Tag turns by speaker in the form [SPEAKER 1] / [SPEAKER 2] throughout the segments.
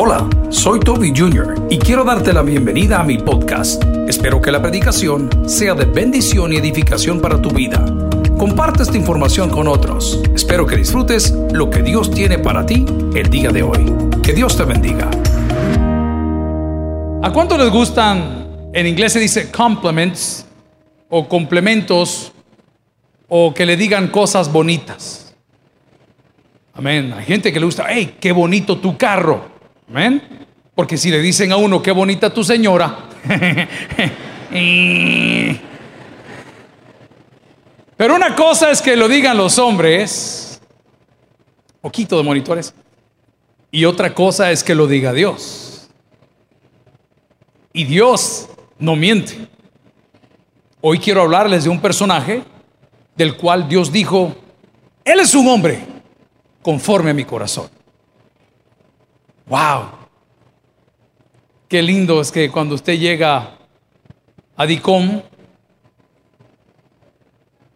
[SPEAKER 1] Hola, soy Toby Jr. y quiero darte la bienvenida a mi podcast. Espero que la predicación sea de bendición y edificación para tu vida. Comparte esta información con otros. Espero que disfrutes lo que Dios tiene para ti el día de hoy. Que Dios te bendiga.
[SPEAKER 2] ¿A cuánto les gustan? En inglés se dice compliments o complementos o que le digan cosas bonitas. Amén. Hay gente que le gusta, hey, qué bonito tu carro. Amén. Porque si le dicen a uno, qué bonita tu señora. Pero una cosa es que lo digan los hombres, poquito de monitores, y otra cosa es que lo diga Dios. Y Dios no miente. Hoy quiero hablarles de un personaje del cual Dios dijo, Él es un hombre conforme a mi corazón. ¡Wow! Qué lindo es que cuando usted llega a DICOM,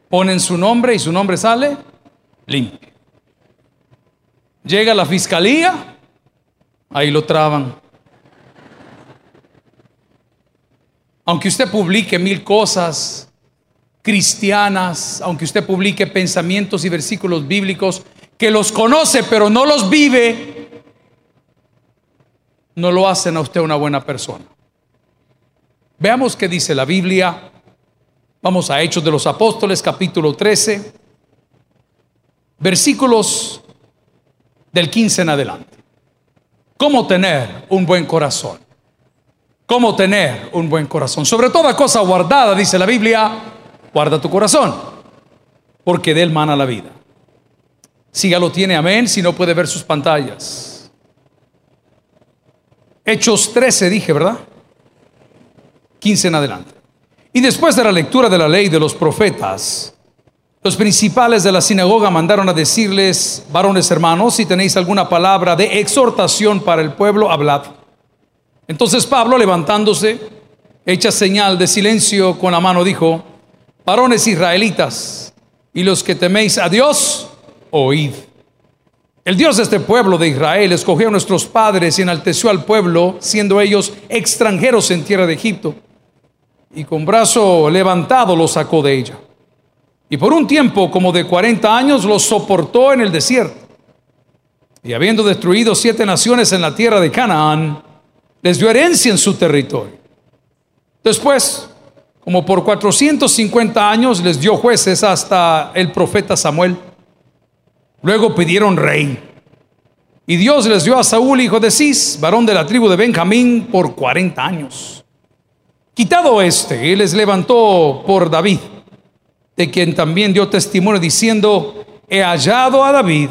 [SPEAKER 2] ponen su nombre y su nombre sale limpio. Llega la fiscalía, ahí lo traban. Aunque usted publique mil cosas cristianas, aunque usted publique pensamientos y versículos bíblicos que los conoce pero no los vive, no lo hacen a usted una buena persona. Veamos qué dice la Biblia. Vamos a Hechos de los Apóstoles, capítulo 13, versículos del 15 en adelante. ¿Cómo tener un buen corazón? ¿Cómo tener un buen corazón? Sobre toda cosa guardada, dice la Biblia, guarda tu corazón, porque de él mana la vida. Si ya lo tiene, amén, si no puede ver sus pantallas. Hechos 13 dije, ¿verdad? 15 en adelante. Y después de la lectura de la ley de los profetas, los principales de la sinagoga mandaron a decirles, varones hermanos, si tenéis alguna palabra de exhortación para el pueblo, hablad. Entonces Pablo, levantándose, hecha señal de silencio con la mano, dijo, varones israelitas y los que teméis a Dios, oíd. El Dios de este pueblo de Israel escogió a nuestros padres y enalteció al pueblo, siendo ellos extranjeros en tierra de Egipto, y con brazo levantado los sacó de ella. Y por un tiempo como de 40 años los soportó en el desierto. Y habiendo destruido siete naciones en la tierra de Canaán, les dio herencia en su territorio. Después, como por 450 años, les dio jueces hasta el profeta Samuel. Luego pidieron rey. Y Dios les dio a Saúl, hijo de Cis, varón de la tribu de Benjamín, por 40 años. Quitado este, él les levantó por David de quien también dio testimonio diciendo, he hallado a David,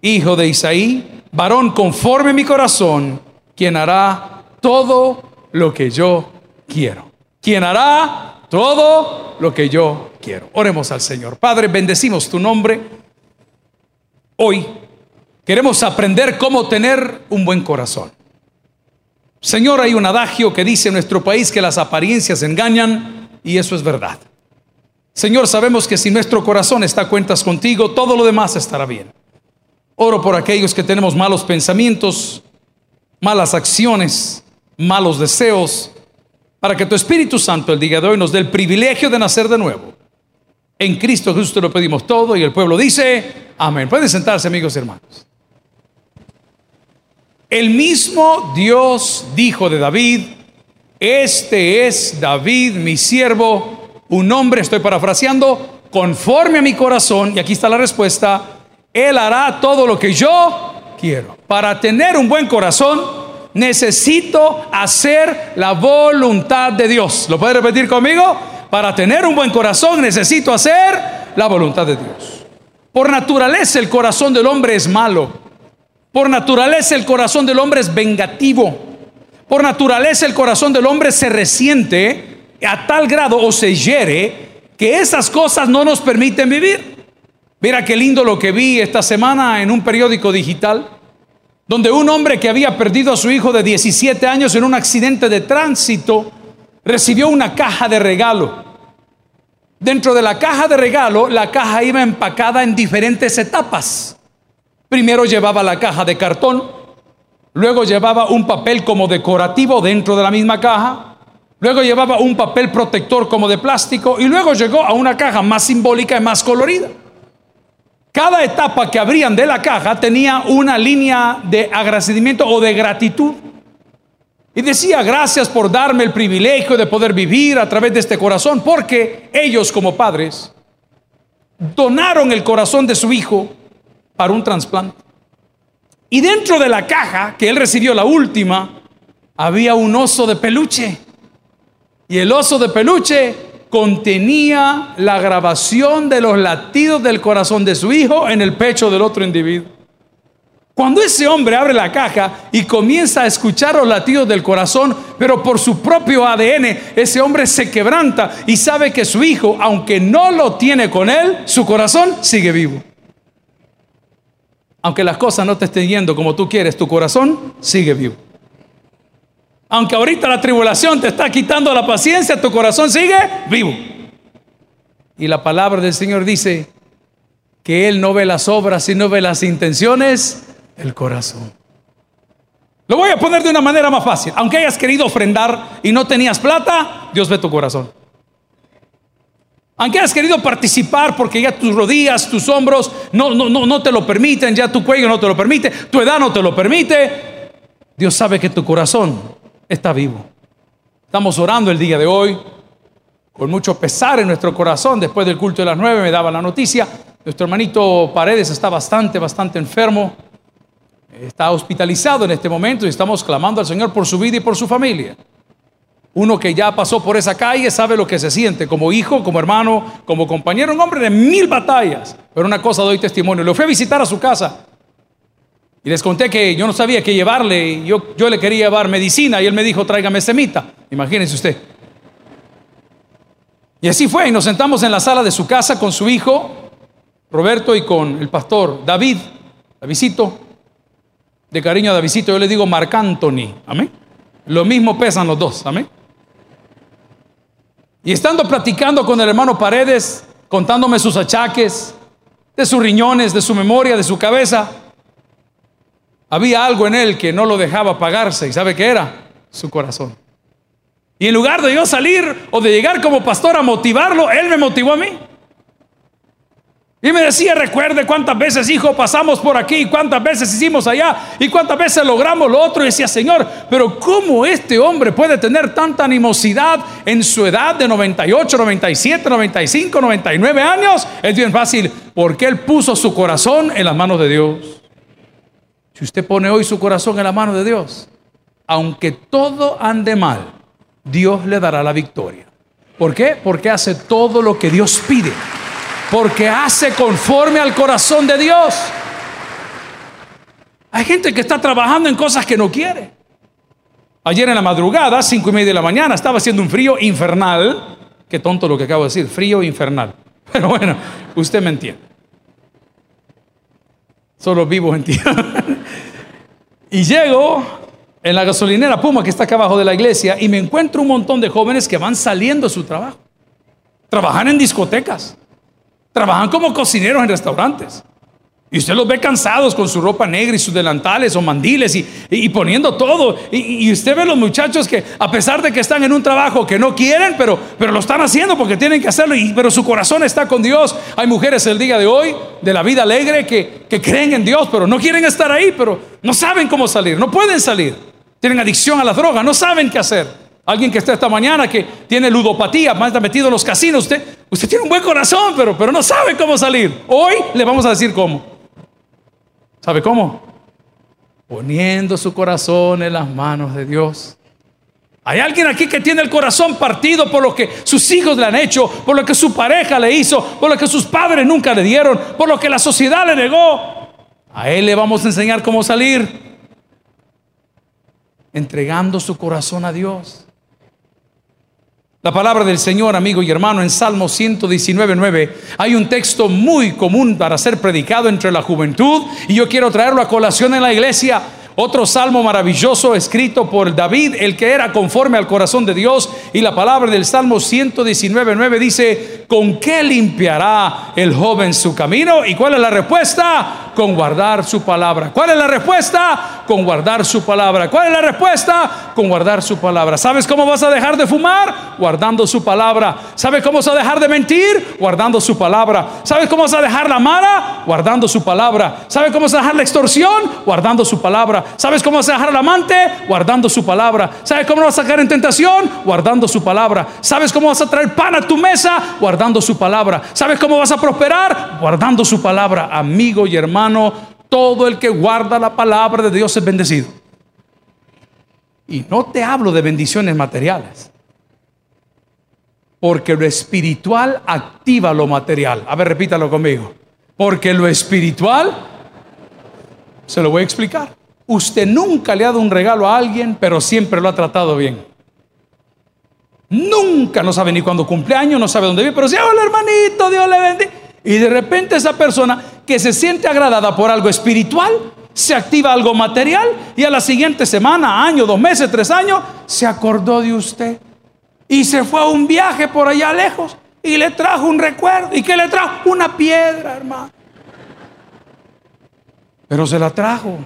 [SPEAKER 2] hijo de Isaí, varón conforme mi corazón, quien hará todo lo que yo quiero. Quien hará todo lo que yo quiero. Oremos al Señor. Padre, bendecimos tu nombre. Hoy queremos aprender cómo tener un buen corazón. Señor, hay un adagio que dice en nuestro país que las apariencias engañan y eso es verdad. Señor, sabemos que si nuestro corazón está a cuentas contigo, todo lo demás estará bien. Oro por aquellos que tenemos malos pensamientos, malas acciones, malos deseos, para que tu Espíritu Santo el día de hoy nos dé el privilegio de nacer de nuevo. En Cristo Jesús te lo pedimos todo y el pueblo dice, amén. Pueden sentarse amigos y hermanos. El mismo Dios dijo de David, este es David mi siervo un hombre, estoy parafraseando, conforme a mi corazón, y aquí está la respuesta, Él hará todo lo que yo quiero. Para tener un buen corazón, necesito hacer la voluntad de Dios. ¿Lo puede repetir conmigo? Para tener un buen corazón, necesito hacer la voluntad de Dios. Por naturaleza el corazón del hombre es malo. Por naturaleza el corazón del hombre es vengativo. Por naturaleza el corazón del hombre se resiente a tal grado o se hiere que esas cosas no nos permiten vivir. Mira qué lindo lo que vi esta semana en un periódico digital, donde un hombre que había perdido a su hijo de 17 años en un accidente de tránsito recibió una caja de regalo. Dentro de la caja de regalo, la caja iba empacada en diferentes etapas. Primero llevaba la caja de cartón, luego llevaba un papel como decorativo dentro de la misma caja, luego llevaba un papel protector como de plástico y luego llegó a una caja más simbólica y más colorida. Cada etapa que abrían de la caja tenía una línea de agradecimiento o de gratitud. Y decía, gracias por darme el privilegio de poder vivir a través de este corazón, porque ellos como padres donaron el corazón de su hijo para un trasplante. Y dentro de la caja que él recibió, la última, había un oso de peluche. Y el oso de peluche contenía la grabación de los latidos del corazón de su hijo en el pecho del otro individuo. Cuando ese hombre abre la caja y comienza a escuchar los latidos del corazón, pero por su propio ADN, ese hombre se quebranta y sabe que su hijo, aunque no lo tiene con él, su corazón sigue vivo. Aunque las cosas no te estén yendo como tú quieres, tu corazón sigue vivo. Aunque ahorita la tribulación te está quitando la paciencia, tu corazón sigue vivo. Y la palabra del Señor dice que Él no ve las obras, sino ve las intenciones el corazón. Lo voy a poner de una manera más fácil. Aunque hayas querido ofrendar y no tenías plata, Dios ve tu corazón. Aunque hayas querido participar porque ya tus rodillas, tus hombros no, no, no, no te lo permiten, ya tu cuello no te lo permite, tu edad no te lo permite, Dios sabe que tu corazón está vivo. Estamos orando el día de hoy con mucho pesar en nuestro corazón. Después del culto de las nueve me daba la noticia. Nuestro hermanito Paredes está bastante, bastante enfermo está hospitalizado en este momento y estamos clamando al Señor por su vida y por su familia. Uno que ya pasó por esa calle sabe lo que se siente como hijo, como hermano, como compañero, un hombre de mil batallas. Pero una cosa doy testimonio, lo fui a visitar a su casa y les conté que yo no sabía qué llevarle, yo, yo le quería llevar medicina y él me dijo, tráigame semita. Imagínense usted. Y así fue, y nos sentamos en la sala de su casa con su hijo, Roberto, y con el pastor David, visito de cariño a Davidito, yo le digo Marc Anthony. Amén. Lo mismo pesan los dos. Amén. Y estando platicando con el hermano Paredes, contándome sus achaques, de sus riñones, de su memoria, de su cabeza, había algo en él que no lo dejaba pagarse. ¿Y sabe qué era? Su corazón. Y en lugar de yo salir o de llegar como pastor a motivarlo, él me motivó a mí. Y me decía, recuerde cuántas veces, hijo, pasamos por aquí, cuántas veces hicimos allá y cuántas veces logramos lo otro. Y decía, Señor, pero ¿cómo este hombre puede tener tanta animosidad en su edad de 98, 97, 95, 99 años? Es bien fácil, porque él puso su corazón en las manos de Dios. Si usted pone hoy su corazón en las manos de Dios, aunque todo ande mal, Dios le dará la victoria. ¿Por qué? Porque hace todo lo que Dios pide porque hace conforme al corazón de Dios. Hay gente que está trabajando en cosas que no quiere. Ayer en la madrugada, cinco y media de la mañana, estaba haciendo un frío infernal. Qué tonto lo que acabo de decir, frío infernal. Pero bueno, usted me entiende. Solo vivo entienden. y llego en la gasolinera Puma, que está acá abajo de la iglesia, y me encuentro un montón de jóvenes que van saliendo de su trabajo. Trabajan en discotecas. Trabajan como cocineros en restaurantes. Y usted los ve cansados con su ropa negra y sus delantales o mandiles y, poniendo todo. Y, usted ve los muchachos que a pesar de que están en un trabajo que no quieren, pero, pero lo están haciendo porque tienen que hacerlo. Y, pero su corazón está con Dios. Hay mujeres el día de hoy de la vida alegre que, que creen en Dios, pero no quieren estar ahí, pero no saben cómo salir, no pueden salir. Tienen adicción a la droga, no saben qué hacer. Alguien que está esta mañana que tiene ludopatía, más está metido en los casinos, usted, usted tiene un buen corazón, pero, pero no sabe cómo salir. Hoy le vamos a decir cómo. ¿Sabe cómo? Poniendo su corazón en las manos de Dios. Hay alguien aquí que tiene el corazón partido por lo que sus hijos le han hecho, por lo que su pareja le hizo, por lo que sus padres nunca le dieron, por lo que la sociedad le negó. A él le vamos a enseñar cómo salir. Entregando su corazón a Dios. La palabra del Señor, amigo y hermano, en Salmo 119.9 hay un texto muy común para ser predicado entre la juventud y yo quiero traerlo a colación en la iglesia. Otro salmo maravilloso escrito por David, el que era conforme al corazón de Dios. Y la palabra del Salmo 119.9 dice, ¿con qué limpiará el joven su camino? ¿Y cuál es la respuesta? Con guardar su palabra. ¿Cuál es la respuesta? Con guardar su palabra. ¿Cuál es la respuesta? Con guardar su palabra. ¿Sabes cómo vas a dejar de fumar? Guardando su palabra. ¿Sabes cómo vas a dejar de mentir? Guardando su palabra. ¿Sabes cómo vas a dejar la mala? Guardando su palabra. ¿Sabes cómo vas a dejar la extorsión? Guardando su palabra. ¿Sabes cómo vas a dejar al amante? Guardando su palabra. ¿Sabes cómo vas a sacar en tentación? Guardando su palabra. ¿Sabes cómo vas a traer pan a tu mesa? Guardando su palabra. ¿Sabes cómo vas a prosperar? Guardando su palabra. Amigo y hermano, todo el que guarda la palabra de Dios es bendecido. Y no te hablo de bendiciones materiales. Porque lo espiritual activa lo material. A ver, repítalo conmigo. Porque lo espiritual, se lo voy a explicar. Usted nunca le ha dado un regalo a alguien, pero siempre lo ha tratado bien. Nunca no sabe ni cuándo cumpleaños, no sabe dónde vive, pero si hola hermanito, Dios le bendiga. Y de repente esa persona que se siente agradada por algo espiritual, se activa algo material y a la siguiente semana, año, dos meses, tres años, se acordó de usted y se fue a un viaje por allá lejos y le trajo un recuerdo. ¿Y qué le trajo? Una piedra, hermano. Pero se la trajo.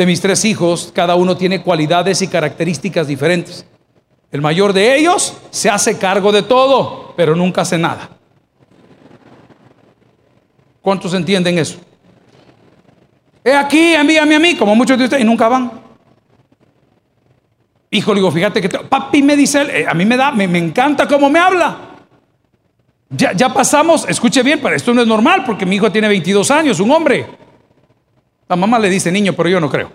[SPEAKER 2] De mis tres hijos, cada uno tiene cualidades y características diferentes. El mayor de ellos se hace cargo de todo, pero nunca hace nada. ¿Cuántos entienden eso? He aquí, envíame a mí, como muchos de ustedes, y nunca van. Hijo, digo, fíjate que papi me dice, eh, a mí me da, me, encanta cómo me habla. Ya, ya pasamos, escuche bien, pero esto no es normal porque mi hijo tiene 22 años, un hombre. La mamá le dice niño, pero yo no creo.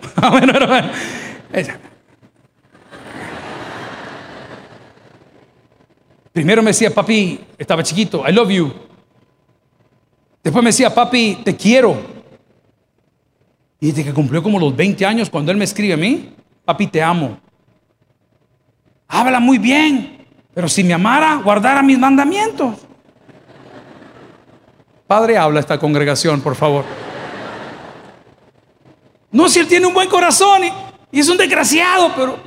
[SPEAKER 2] Primero me decía, papi, estaba chiquito, I love you. Después me decía, papi, te quiero. Y desde que cumplió como los 20 años, cuando él me escribe a mí, papi, te amo habla muy bien, pero si me amara, guardara mis mandamientos. Padre, habla esta congregación, por favor. No, si él tiene un buen corazón y, es un desgraciado, pero,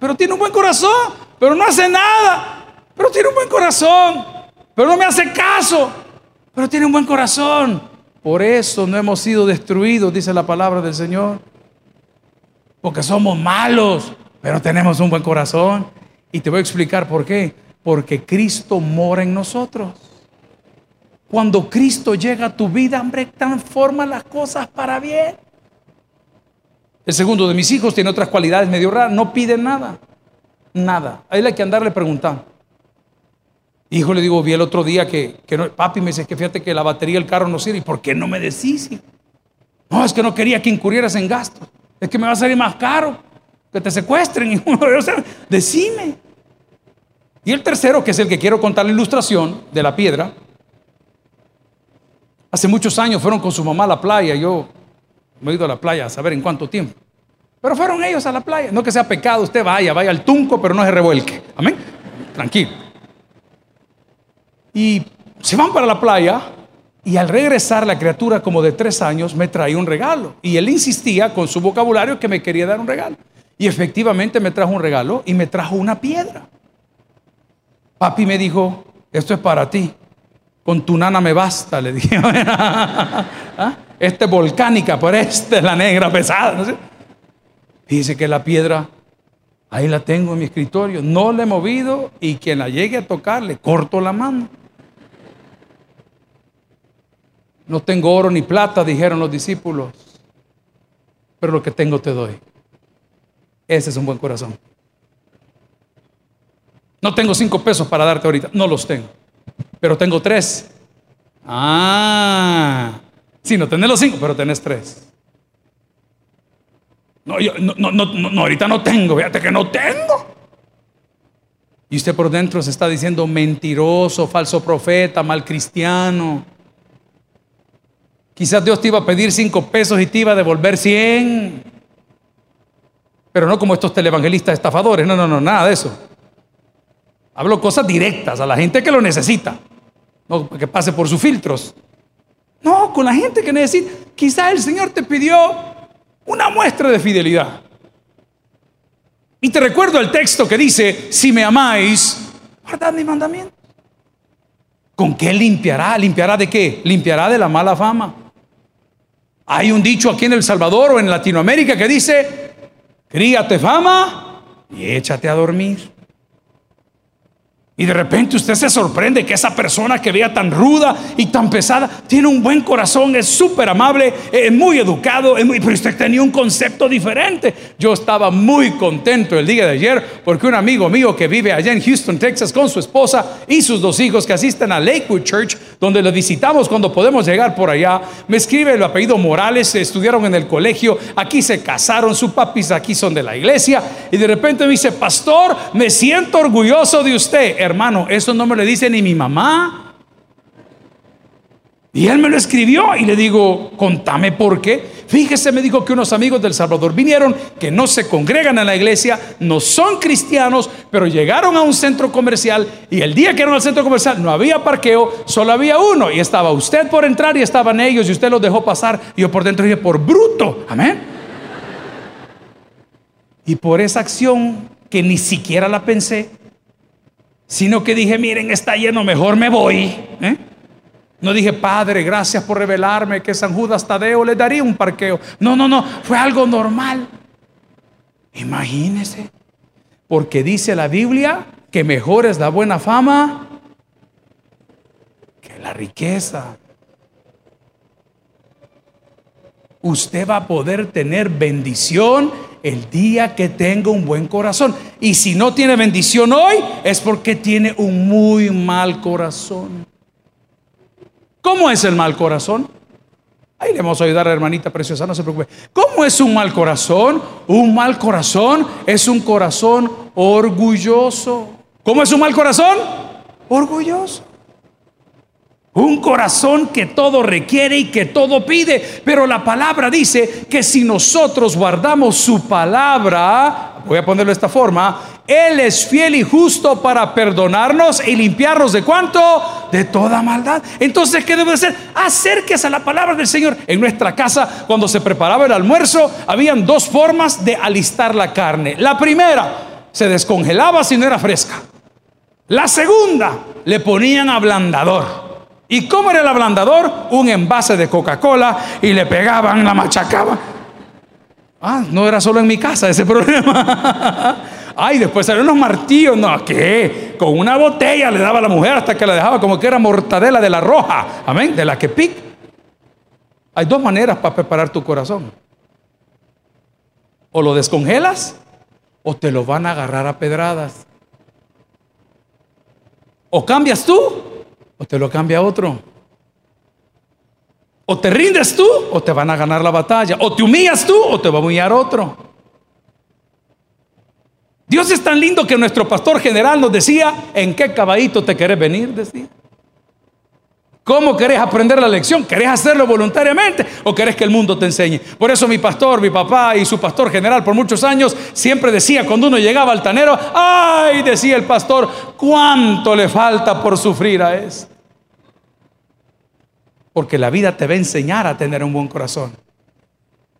[SPEAKER 2] pero tiene un buen corazón, pero no hace nada, pero tiene un buen corazón, pero no me hace caso, pero tiene un buen corazón. Por eso no hemos sido destruidos, dice la palabra del Señor. Porque somos malos, pero tenemos un buen corazón. Y te voy a explicar por qué. Porque Cristo mora en nosotros. Cuando Cristo llega a tu vida, hombre, transforma las cosas para bien. El segundo de mis hijos tiene otras cualidades medio raras, no pide nada, nada. Ahí hay que andarle preguntando. Hijo, le digo, vi el otro día que, no, papi me dice que fíjate que la batería del carro no sirve. ¿Y por qué no me decís? No, es que no quería que incurrieras en gastos. Es que me va a salir más caro que te secuestren. O sea, decime. Y el tercero, que es el que quiero contar la ilustración de la piedra. Hace muchos años fueron con su mamá a la playa. Yo me he ido a la playa a saber en cuánto tiempo. Pero fueron ellos a la playa. No que sea pecado, usted vaya, vaya al tunco, pero no se revuelque. Amén. Tranquilo. Y se van para la playa y al regresar la criatura como de tres años me trae un regalo. Y él insistía con su vocabulario que me quería dar un regalo. Y efectivamente me trajo un regalo y me trajo una piedra. Papi me dijo, esto es para ti. Con tu nana me basta, le dije. ¿Ah? Esta es volcánica, pero esta es la negra pesada. ¿no Dice que la piedra, ahí la tengo en mi escritorio. No la he movido y quien la llegue a tocar le corto la mano. No tengo oro ni plata, dijeron los discípulos, pero lo que tengo te doy. Ese es un buen corazón. No tengo cinco pesos para darte ahorita, no los tengo, pero tengo tres. Ah, sí, no tenés los cinco, pero tenés tres. No, yo, no, no, no, ahorita no tengo, fíjate que no tengo. Y usted por dentro se está diciendo mentiroso, falso profeta, mal cristiano. Quizás Dios te iba a pedir cinco pesos y te iba a devolver cien. Pero no como estos televangelistas estafadores, no, no, no, nada de eso. Hablo cosas directas a la gente que lo necesita, no que pase por sus filtros. No, con la gente que necesita. Quizás el Señor te pidió una muestra de fidelidad. Y te recuerdo el texto que dice, si me amáis, Guardad mi mandamiento. ¿Con qué limpiará? ¿Limpiará de qué? Limpiará de la mala fama. Hay un dicho aquí en El Salvador o en Latinoamérica que dice, críate fama y échate a dormir. Y de repente usted se sorprende que esa persona que vea tan ruda y tan pesada tiene un buen corazón, es súper amable, es muy educado, es muy, pero usted tenía un concepto diferente. Yo estaba muy contento el día de ayer porque un amigo mío que vive allá en Houston, Texas, con su esposa y sus dos hijos que asisten a Lakewood Church, donde lo visitamos cuando podemos llegar por allá, me escribe el apellido Morales, estudiaron en el colegio, aquí se casaron, sus papis aquí son de la iglesia, y de repente me dice, pastor, me siento orgulloso de usted hermano, eso no me lo dice ni mi mamá. Y él me lo escribió y le digo, contame por qué. Fíjese, me dijo que unos amigos del Salvador vinieron, que no se congregan en la iglesia, no son cristianos, pero llegaron a un centro comercial y el día que eran al centro comercial no había parqueo, solo había uno y estaba usted por entrar y estaban ellos y usted los dejó pasar y yo por dentro dije, por bruto, amén. Y por esa acción que ni siquiera la pensé, sino que dije, miren, está lleno, mejor me voy. ¿eh? No dije, Padre, gracias por revelarme que San Judas Tadeo le daría un parqueo. No, no, no, fue algo normal. Imagínese, porque dice la Biblia que mejor es la buena fama que la riqueza. Usted va a poder tener bendición el día que tenga un buen corazón. Y si no tiene bendición hoy, es porque tiene un muy mal corazón. ¿Cómo es el mal corazón? Ahí le vamos a ayudar a la hermanita preciosa, no se preocupe. ¿Cómo es un mal corazón? Un mal corazón es un corazón orgulloso. ¿Cómo es un mal corazón? Orgulloso. Un corazón que todo requiere y que todo pide. Pero la palabra dice que si nosotros guardamos su palabra, voy a ponerlo de esta forma, Él es fiel y justo para perdonarnos y limpiarnos de cuánto? De toda maldad. Entonces, ¿qué debe hacer? Acérquese a la palabra del Señor. En nuestra casa, cuando se preparaba el almuerzo, habían dos formas de alistar la carne. La primera, se descongelaba si no era fresca. La segunda, le ponían ablandador. ¿Y cómo era el ablandador? Un envase de Coca-Cola y le pegaban, la machacaban. Ah, no era solo en mi casa ese problema. Ay, después salieron unos martillos. No, ¿qué? Con una botella le daba a la mujer hasta que la dejaba como que era mortadela de la roja. Amén, de la que pic. Hay dos maneras para preparar tu corazón. O lo descongelas o te lo van a agarrar a pedradas. O cambias tú o te lo cambia otro. O te rindes tú o te van a ganar la batalla. O te humillas tú o te va a humillar otro. Dios es tan lindo que nuestro pastor general nos decía, ¿en qué caballito te querés venir? Decía. ¿Cómo querés aprender la lección? ¿Querés hacerlo voluntariamente o querés que el mundo te enseñe? Por eso mi pastor, mi papá y su pastor general por muchos años siempre decía cuando uno llegaba al tanero, ay, decía el pastor, ¿cuánto le falta por sufrir a esto? Porque la vida te va a enseñar a tener un buen corazón.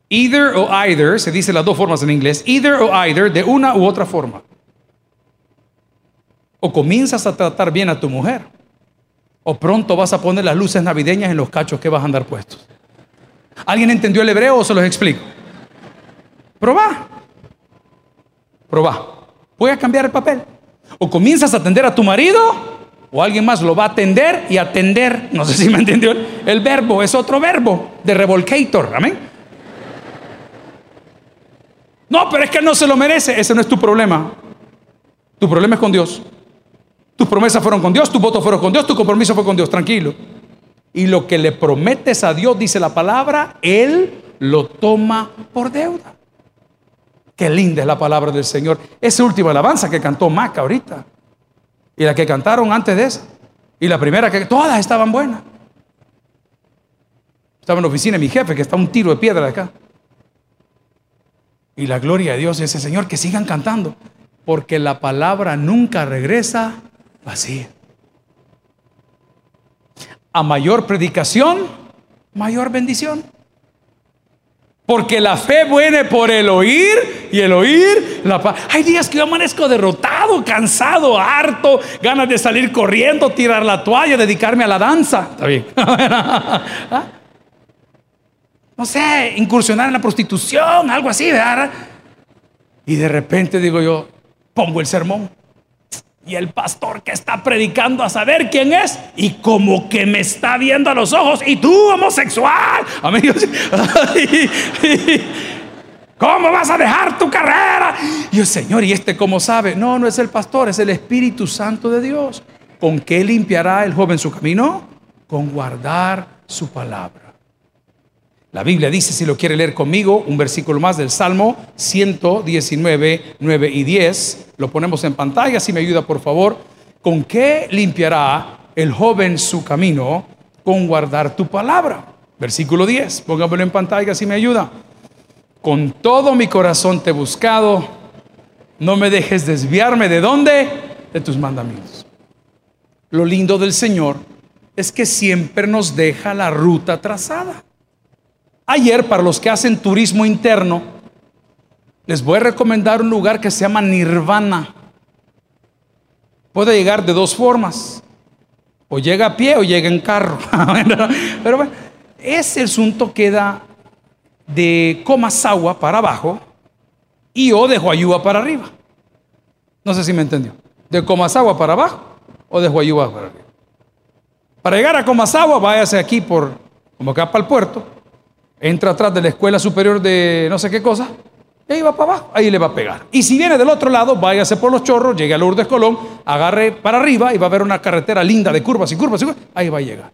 [SPEAKER 2] Either o either, se dice las dos formas en inglés, either o either, de una u otra forma. O comienzas a tratar bien a tu mujer o pronto vas a poner las luces navideñas en los cachos que vas a andar puestos. ¿Alguien entendió el hebreo o se los explico? Probá. Probá. Voy a cambiar el papel. O comienzas a atender a tu marido o alguien más lo va a atender y atender. No sé si me entendió. El verbo es otro verbo de revolcator. Amén. No, pero es que no se lo merece. Ese no es tu problema. Tu problema es con Dios. Tus promesas fueron con Dios, tus votos fueron con Dios, tu compromiso fue con Dios, tranquilo. Y lo que le prometes a Dios, dice la palabra, Él lo toma por deuda. Qué linda es la palabra del Señor. Esa última alabanza que cantó Maca ahorita. Y la que cantaron antes de esa. Y la primera que todas estaban buenas. Estaba en la oficina de mi jefe, que está un tiro de piedra de acá. Y la gloria de Dios es ese Señor, que sigan cantando. Porque la palabra nunca regresa Así. A mayor predicación, mayor bendición. Porque la fe viene por el oír y el oír la paz. Hay días que yo amanezco derrotado, cansado, harto, ganas de salir corriendo, tirar la toalla, dedicarme a la danza. Está bien. ¿Ah? No sé, incursionar en la prostitución, algo así. Y de repente digo yo, pongo el sermón. Y el pastor que está predicando a saber quién es y como que me está viendo a los ojos y tú homosexual. ¿Cómo vas a dejar tu carrera? Y yo, Señor, ¿y este cómo sabe? No, no es el pastor, es el Espíritu Santo de Dios. ¿Con qué limpiará el joven su camino? Con guardar su palabra. La Biblia dice, si lo quiere leer conmigo, un versículo más del Salmo 119, 9 y 10. Lo ponemos en pantalla, si me ayuda por favor. ¿Con qué limpiará el joven su camino? Con guardar tu palabra. Versículo 10, póngamelo en pantalla si me ayuda. Con todo mi corazón te he buscado, no me dejes desviarme de dónde? De tus mandamientos. Lo lindo del Señor es que siempre nos deja la ruta trazada. Ayer, para los que hacen turismo interno, les voy a recomendar un lugar que se llama Nirvana. Puede llegar de dos formas. O llega a pie o llega en carro. Pero bueno, ese asunto queda de Comasagua para abajo y o de Huayúa para arriba. No sé si me entendió. De Comasagua para abajo o de Huayúa para arriba. Para llegar a Comasagua, váyase aquí por, como acá para el puerto, entra atrás de la escuela superior de no sé qué cosa, y ahí va para abajo, ahí le va a pegar. Y si viene del otro lado, váyase por los chorros, llegue a Lourdes Colón, agarre para arriba y va a ver una carretera linda de curvas y curvas y curvas, ahí va a llegar.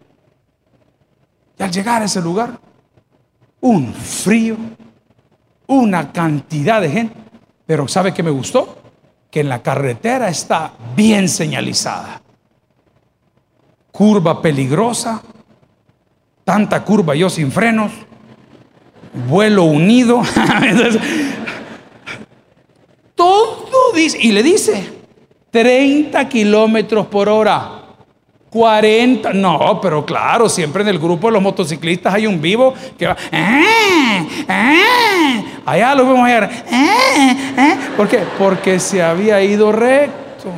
[SPEAKER 2] Y al llegar a ese lugar, un frío, una cantidad de gente, pero ¿sabe qué me gustó? Que en la carretera está bien señalizada. Curva peligrosa, tanta curva yo sin frenos, vuelo unido. todo dice, y le dice, 30 kilómetros por hora. 40, no, pero claro, siempre en el grupo de los motociclistas hay un vivo que va, ¡Eh! ¡Eh! allá lo vemos allá, ¡Eh! ¿por qué? Porque se había ido recto.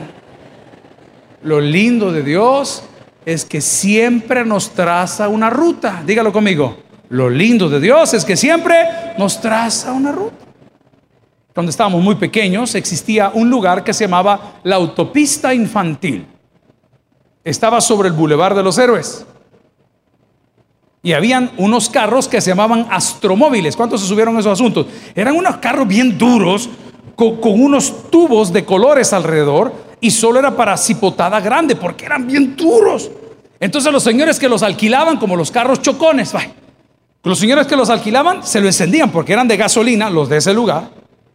[SPEAKER 2] Lo lindo de Dios es que siempre nos traza una ruta, dígalo conmigo, lo lindo de Dios es que siempre nos traza una ruta. Cuando estábamos muy pequeños existía un lugar que se llamaba la autopista infantil. Estaba sobre el Boulevard de los Héroes. Y habían unos carros que se llamaban astromóviles. ¿Cuántos se subieron a esos asuntos? Eran unos carros bien duros, con, con, unos tubos de colores alrededor, y solo era para cipotada grande, porque eran bien duros. Entonces los señores que los alquilaban, como los carros chocones, los señores que los alquilaban se lo encendían porque eran de gasolina, los de ese lugar,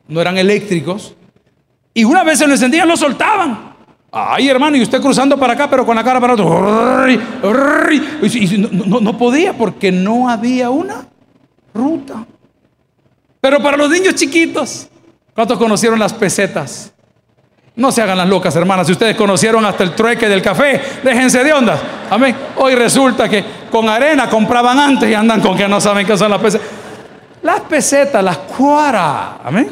[SPEAKER 2] no eran eléctricos. Y una vez se lo encendían, lo soltaban. Ay, hermano, y usted cruzando para acá, pero con la cara para otro. no, no podía porque no había una ruta. Pero para los niños chiquitos, ¿cuántos conocieron las pesetas? No se hagan las locas, hermanas. Si ustedes conocieron hasta el trueque del café, déjense de ondas. Amén. Hoy resulta que con arena compraban antes y andan con que no saben qué son las pesetas. Las pesetas, las cuara. Amén.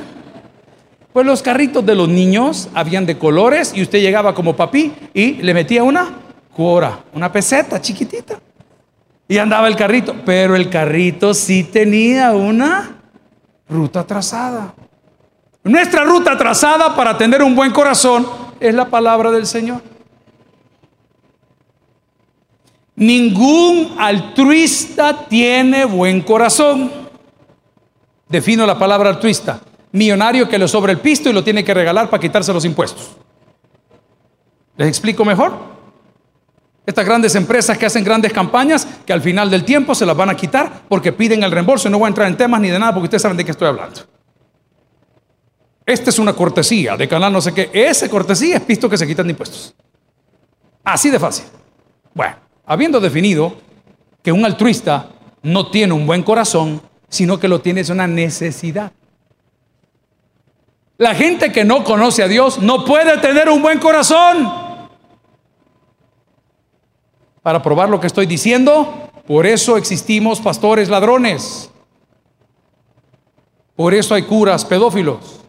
[SPEAKER 2] Pues los carritos de los niños habían de colores y usted llegaba como papi y le metía una cuora, una peseta chiquitita. Y andaba el carrito. Pero el carrito sí tenía una ruta trazada. Nuestra ruta trazada para tener un buen corazón es la palabra del Señor. Ningún altruista tiene buen corazón. Defino la palabra altruista. Millonario que le sobra el pisto y lo tiene que regalar para quitarse los impuestos. ¿Les explico mejor? Estas grandes empresas que hacen grandes campañas que al final del tiempo se las van a quitar porque piden el reembolso. No voy a entrar en temas ni de nada porque ustedes saben de qué estoy hablando. Esta es una cortesía de canal no sé qué. Ese cortesía es visto que se quitan de impuestos. Así de fácil. Bueno, habiendo definido que un altruista no tiene un buen corazón, sino que lo tiene es una necesidad. La gente que no conoce a Dios no puede tener un buen corazón. Para probar lo que estoy diciendo, por eso existimos pastores ladrones. Por eso hay curas pedófilos.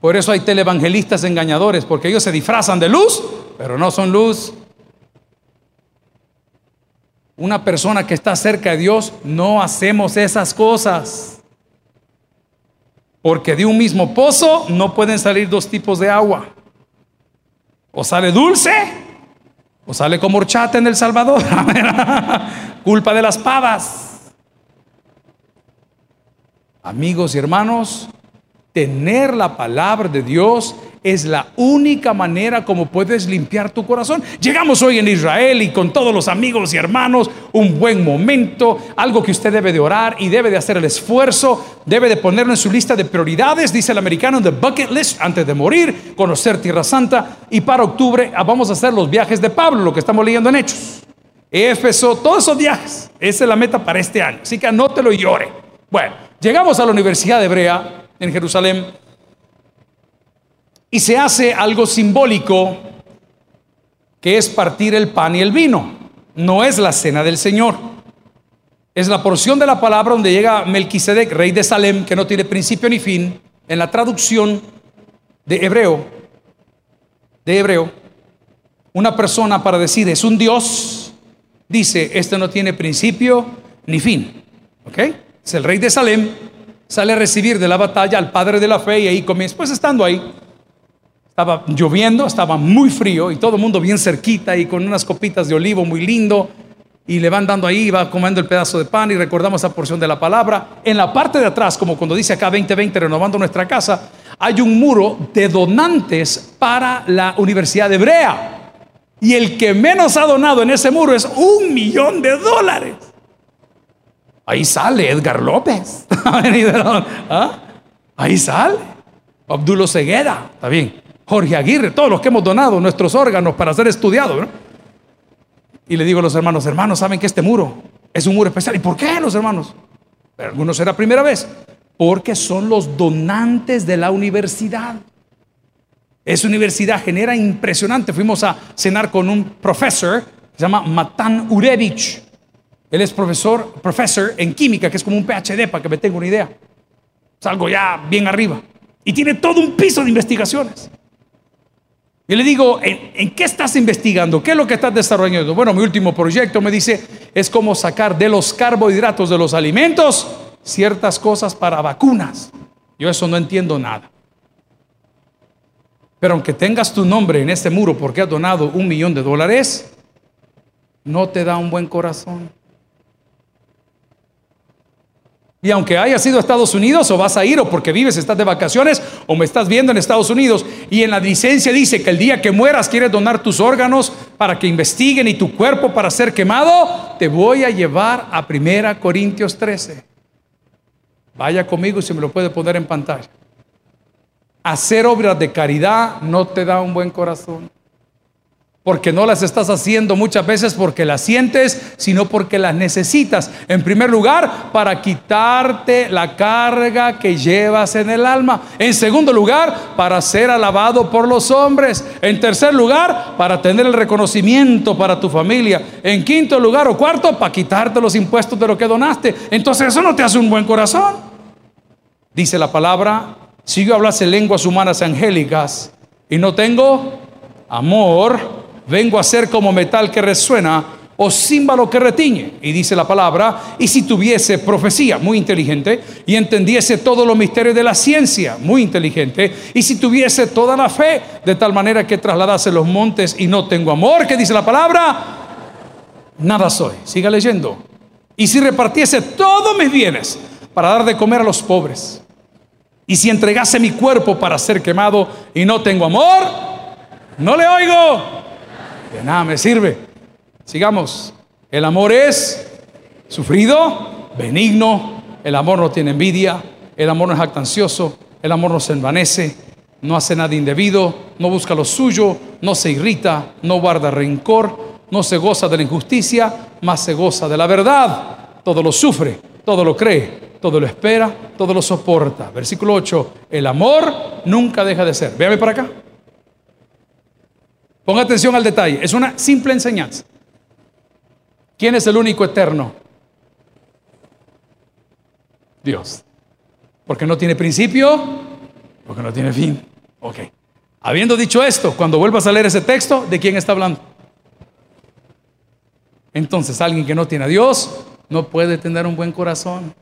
[SPEAKER 2] Por eso hay televangelistas engañadores, porque ellos se disfrazan de luz, pero no son luz. Una persona que está cerca de Dios, no hacemos esas cosas. Porque de un mismo pozo no pueden salir dos tipos de agua. O sale dulce o sale como horchata en El Salvador. Culpa de las pavas. Amigos y hermanos, tener la palabra de Dios es la única manera como puedes limpiar tu corazón. Llegamos hoy en Israel y con todos los amigos y hermanos, un buen momento, algo que usted debe de orar y debe de hacer el esfuerzo, debe de ponerlo en su lista de prioridades, dice el americano, en the bucket list, antes de morir, conocer Tierra Santa y para octubre ah, vamos a hacer los viajes de Pablo, lo que estamos leyendo en Hechos. Éfeso, todos esos viajes, esa es la meta para este año, así que anótelo y llore. Bueno, llegamos a la Universidad de Hebrea en Jerusalén y se hace algo simbólico que es partir el pan y el vino. No es la cena del Señor. Es la porción de la palabra donde llega Melquisedec, rey de Salem, que no tiene principio ni fin, en la traducción de hebreo, de hebreo, una persona para decir es un Dios, dice, este no tiene principio ni fin. ¿Ok? Es el rey de Salem, sale a recibir de la batalla al padre de la fe y ahí comienza, pues estando ahí, estaba lloviendo, estaba muy frío y todo el mundo bien cerquita y con unas copitas de olivo muy lindo. Y le van dando ahí, va comiendo el pedazo de pan y recordamos esa porción de la palabra. En la parte de atrás, como cuando dice acá 2020, renovando nuestra casa, hay un muro de donantes para la Universidad de Hebrea. Y el que menos ha donado en ese muro es un millón de dólares. Ahí sale Edgar López. ¿Ah? Ahí sale. Abdulo Ceguera. Está bien. Jorge Aguirre, todos los que hemos donado nuestros órganos para ser estudiados. Y le digo a los hermanos, hermanos, ¿saben que este muro es un muro especial? ¿Y por qué los hermanos? algunos será primera vez. Porque son los donantes de la universidad. Esa universidad genera impresionante. Fuimos a cenar con un profesor que se llama Matan Urevich. Él es profesor, profesor en química, que es como un PhD, para que me tenga una idea. Es algo ya bien arriba. Y tiene todo un piso de investigaciones. Y le digo, ¿en, qué estás investigando? ¿Qué es lo que estás desarrollando? Bueno, mi último proyecto me dice, es como sacar de los carbohidratos de los alimentos ciertas cosas para vacunas. Yo eso no entiendo nada. Pero aunque tengas tu nombre en este muro porque has donado un millón de dólares, no te da un buen corazón. Y aunque hayas ido a Estados Unidos o vas a ir o porque vives, estás de vacaciones o me estás viendo en Estados Unidos y en la licencia dice que el día que mueras quieres donar tus órganos para que investiguen y tu cuerpo para ser quemado, te voy a llevar a 1 Corintios 13. Vaya conmigo si me lo puede poner en pantalla. Hacer obras de caridad no te da un buen corazón porque no las estás haciendo muchas veces porque las sientes, sino porque las necesitas. En primer lugar, para quitarte la carga que llevas en el alma. En segundo lugar, para ser alabado por los hombres. En tercer lugar, para tener el reconocimiento para tu familia. En quinto lugar o cuarto, para quitarte los impuestos de lo que donaste. Entonces eso no te hace un buen corazón. Dice la palabra, si yo hablase lenguas humanas angélicas y no tengo amor, vengo a ser como metal que resuena o címbalo que retiñe. Y dice la palabra, y si tuviese profecía, muy inteligente, y entendiese todos los misterios de la ciencia, muy inteligente, y si tuviese toda la fe, de tal manera que trasladase los montes y no tengo amor, que dice la palabra, nada soy. Siga leyendo. Y si repartiese todos mis bienes para dar de comer a los pobres, y si entregase mi cuerpo para ser quemado y no tengo amor, no le oigo. De nada me sirve. Sigamos. El amor es sufrido, benigno. El amor no tiene envidia. El amor no es jactancioso. El amor no se envanece. No hace nada indebido. No busca lo suyo. No se irrita. No guarda rencor. No se goza de la injusticia. Más se goza de la verdad. Todo lo sufre. Todo lo cree. Todo lo espera. Todo lo soporta. Versículo 8. El amor nunca deja de ser. Véame para acá. Ponga atención al detalle. Es una simple enseñanza. ¿Quién es el único eterno? Dios. Porque no tiene principio, porque no tiene fin. Ok. Habiendo dicho esto, cuando vuelvas a leer ese texto, ¿de quién está hablando? Entonces, alguien que no tiene a Dios no puede tener un buen corazón.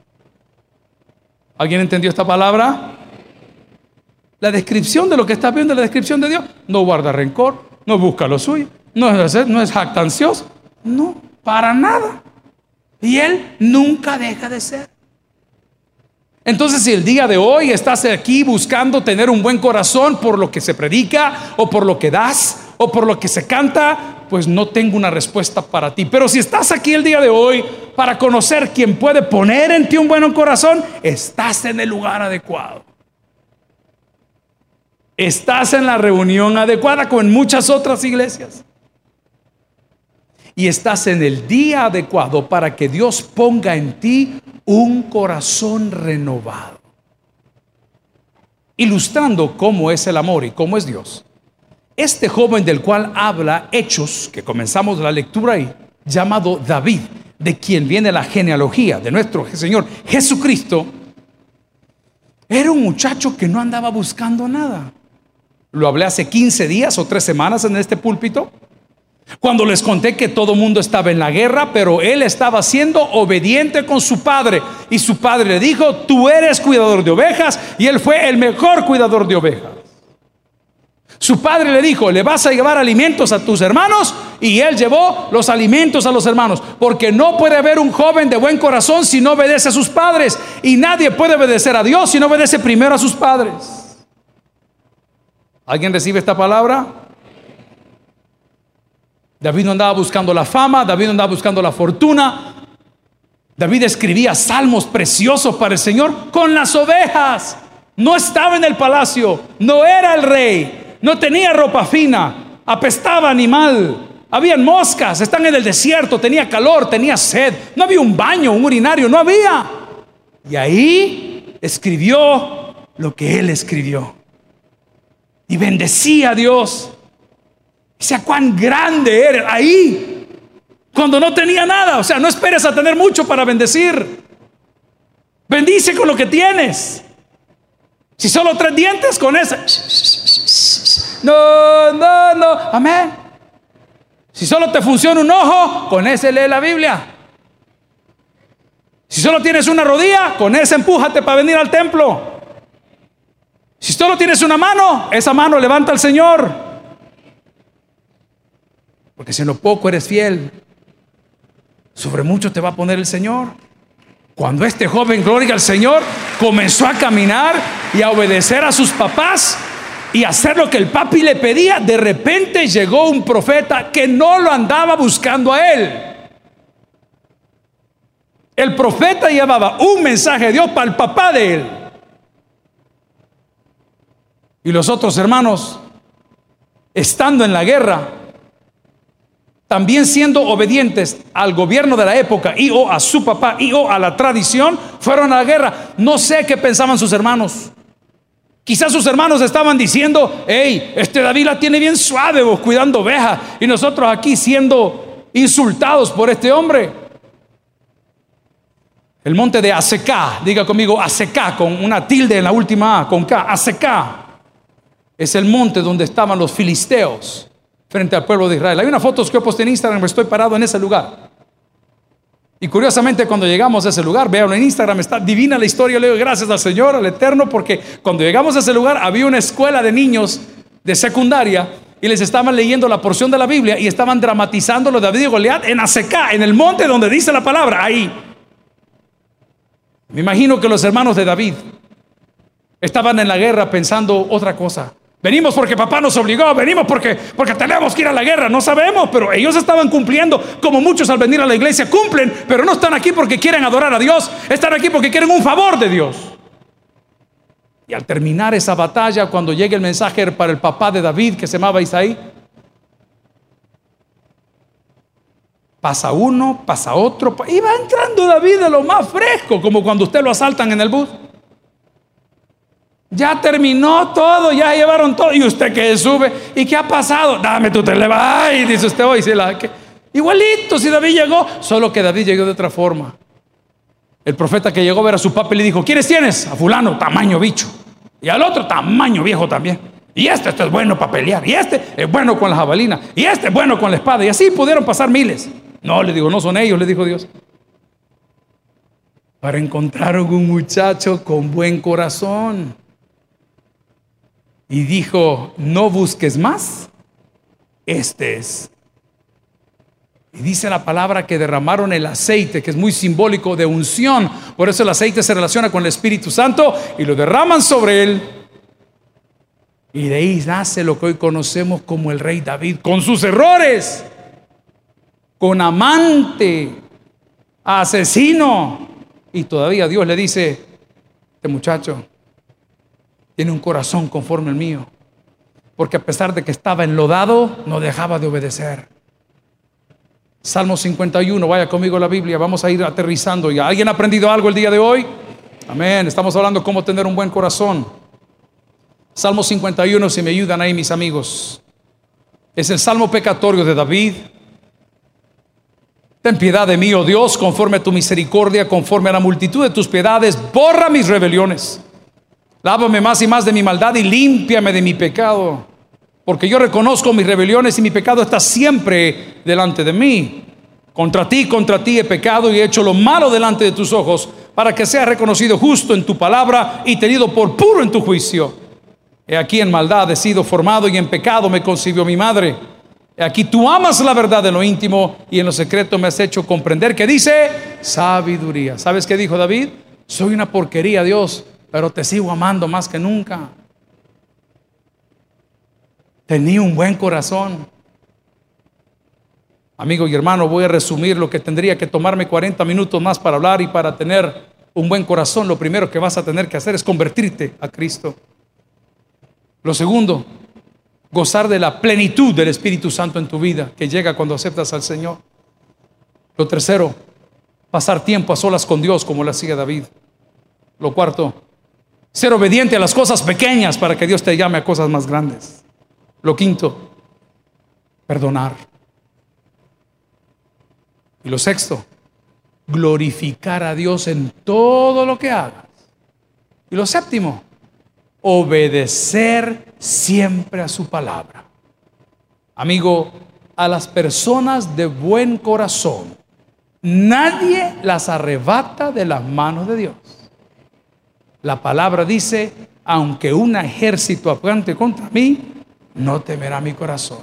[SPEAKER 2] ¿Alguien entendió esta palabra? La descripción de lo que está viendo la descripción de Dios. No guarda rencor, no busca lo suyo, no es, no es jactancioso, no, para nada. Y Él nunca deja de ser. Entonces, si el día de hoy estás aquí buscando tener un buen corazón por lo que se predica o por lo que das o por lo que se canta, pues no tengo una respuesta para ti. Pero si estás aquí el día de hoy para conocer quién puede poner en ti un buen corazón, estás en el lugar adecuado. Estás en la reunión adecuada como en muchas otras iglesias. Y estás en el día adecuado para que Dios ponga en ti un corazón renovado. Ilustrando cómo es el amor y cómo es Dios. Este joven del cual habla Hechos, que comenzamos la lectura ahí, llamado David, de quien viene la genealogía de nuestro Señor Jesucristo, era un muchacho que no andaba buscando nada. Lo hablé hace 15 días o 3 semanas en este púlpito. Cuando les conté que todo mundo estaba en la guerra, pero él estaba siendo obediente con su padre. Y su padre le dijo, tú eres cuidador de ovejas. Y él fue el mejor cuidador de ovejas. Su padre le dijo, le vas a llevar alimentos a tus hermanos. Y él llevó los alimentos a los hermanos. Porque no puede haber un joven de buen corazón si no obedece a sus padres. Y nadie puede obedecer a Dios si no obedece primero a sus padres. ¿Alguien recibe esta palabra? David no andaba buscando la fama, David no andaba buscando la fortuna. David escribía salmos preciosos para el Señor con las ovejas. No estaba en el palacio, no era el rey, no tenía ropa fina, apestaba animal. Habían moscas, están en el desierto, tenía calor, tenía sed, no había un baño, un urinario, no había. Y ahí escribió lo que él escribió y bendecía a Dios. O sea, cuán grande era ahí, cuando no tenía nada. O sea, no esperes a tener mucho para bendecir. Bendice con lo que tienes. Si solo tres dientes, con esa. No, no, no. Amén. Si solo te funciona un ojo, con ese lee la Biblia. Si solo tienes una rodilla, con ese empújate para venir al templo. Si solo tienes una mano, esa mano levanta al Señor. Porque si en lo poco eres fiel, sobre mucho te va a poner el Señor. Cuando este joven, gloria al Señor, comenzó a caminar y a obedecer a sus papás y hacer lo que el papi le pedía, de repente llegó un profeta que no lo andaba buscando a él. El profeta llevaba un mensaje de Dios para el papá de él. Y los otros hermanos, estando en la guerra, también siendo obedientes al gobierno de la época y o a su papá y o a la tradición, fueron a la guerra. No sé qué pensaban sus hermanos. Quizás sus hermanos estaban diciendo, hey, este David la tiene bien suave, vos cuidando ovejas, y nosotros aquí siendo insultados por este hombre. El monte de Aseca, diga conmigo Aseca, con una tilde en la última A, con K, Aseca es el monte donde estaban los filisteos frente al pueblo de Israel. Hay una foto que he puesto en Instagram, estoy parado en ese lugar. Y curiosamente cuando llegamos a ese lugar, véanlo en Instagram, está divina la historia, le doy gracias al Señor, al Eterno, porque cuando llegamos a ese lugar había una escuela de niños de secundaria y les estaban leyendo la porción de la Biblia y estaban dramatizando lo de David y Goliat en Aseca, en el monte donde dice la palabra, ahí. Me imagino que los hermanos de David estaban en la guerra pensando otra cosa. Venimos porque papá nos obligó, venimos porque, porque tenemos que ir a la guerra, no sabemos, pero ellos estaban cumpliendo como muchos al venir a la iglesia cumplen, pero no están aquí porque quieren adorar a Dios, están aquí porque quieren un favor de Dios. Y al terminar esa batalla, cuando llegue el mensaje para el papá de David, que se llamaba Isaí, pasa uno, pasa otro, y va entrando David de lo más fresco, como cuando usted lo asaltan en el bus. Ya terminó todo, ya llevaron todo. Y usted que sube, ¿y qué ha pasado? Dame tu teléfono. Ay, dice usted hoy. la, que, igualito, si David llegó, solo que David llegó de otra forma. El profeta que llegó a ver a su papá le dijo, ¿quiénes tienes? A fulano, tamaño bicho. Y al otro, tamaño viejo también. Y este, este es bueno para pelear. Y este es bueno con la jabalina. Y este es bueno con la espada. Y así pudieron pasar miles. No, le digo, no son ellos, le dijo Dios. Para encontrar un muchacho con buen corazón. Y dijo, no busques más. Este es. Y dice la palabra que derramaron el aceite, que es muy simbólico de unción. Por eso el aceite se relaciona con el Espíritu Santo y lo derraman sobre él. Y de ahí nace lo que hoy conocemos como el rey David, con sus errores, con amante, asesino. Y todavía Dios le dice, este muchacho tiene un corazón conforme al mío. Porque a pesar de que estaba enlodado, no dejaba de obedecer. Salmo 51, vaya conmigo la Biblia, vamos a ir aterrizando ya. ¿Alguien ha aprendido algo el día de hoy? Amén, estamos hablando cómo tener un buen corazón. Salmo 51, si me ayudan ahí mis amigos. Es el salmo pecatorio de David. Ten piedad de mí, oh Dios, conforme a tu misericordia, conforme a la multitud de tus piedades, borra mis rebeliones. Lávame más y más de mi maldad y límpiame de mi pecado porque yo reconozco mis rebeliones y mi pecado está siempre delante de mí. Contra ti, contra ti he pecado y he hecho lo malo delante de tus ojos, para que sea reconocido justo en tu palabra y tenido por puro en tu juicio. He aquí en maldad he sido formado y en pecado me concibió mi madre. He aquí tú amas la verdad de lo íntimo y en lo secreto me has hecho comprender que dice sabiduría. ¿Sabes qué dijo David? Soy una porquería, Dios, pero te sigo amando más que nunca. Tenía un buen corazón. Amigo y hermano, voy a resumir lo que tendría que tomarme 40 minutos más para hablar y para tener un buen corazón. Lo primero que vas a tener que hacer es convertirte a Cristo. Lo segundo, gozar de la plenitud del Espíritu Santo en tu vida que llega cuando aceptas al Señor. Lo tercero, pasar tiempo a solas con Dios como lo hacía David. Lo cuarto, ser obediente a las cosas pequeñas para que Dios te llame a cosas más grandes. Lo quinto, perdonar. Y lo sexto, glorificar a Dios en todo lo que hagas. Y lo séptimo, obedecer siempre a su palabra. Amigo, a las personas de buen corazón, nadie las arrebata de las manos de Dios. La palabra dice, aunque un ejército apuente contra mí, no temerá mi corazón.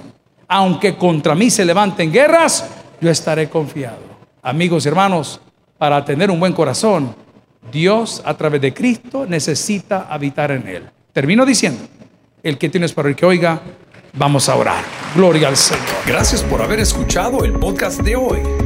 [SPEAKER 2] Aunque contra mí se levanten guerras, yo estaré confiado. Amigos y hermanos, para tener un buen corazón, Dios a través de Cristo necesita habitar en él. Termino diciendo, el que tienes para el que oiga, vamos a orar. Gloria al Señor.
[SPEAKER 1] Gracias por haber escuchado el podcast de hoy.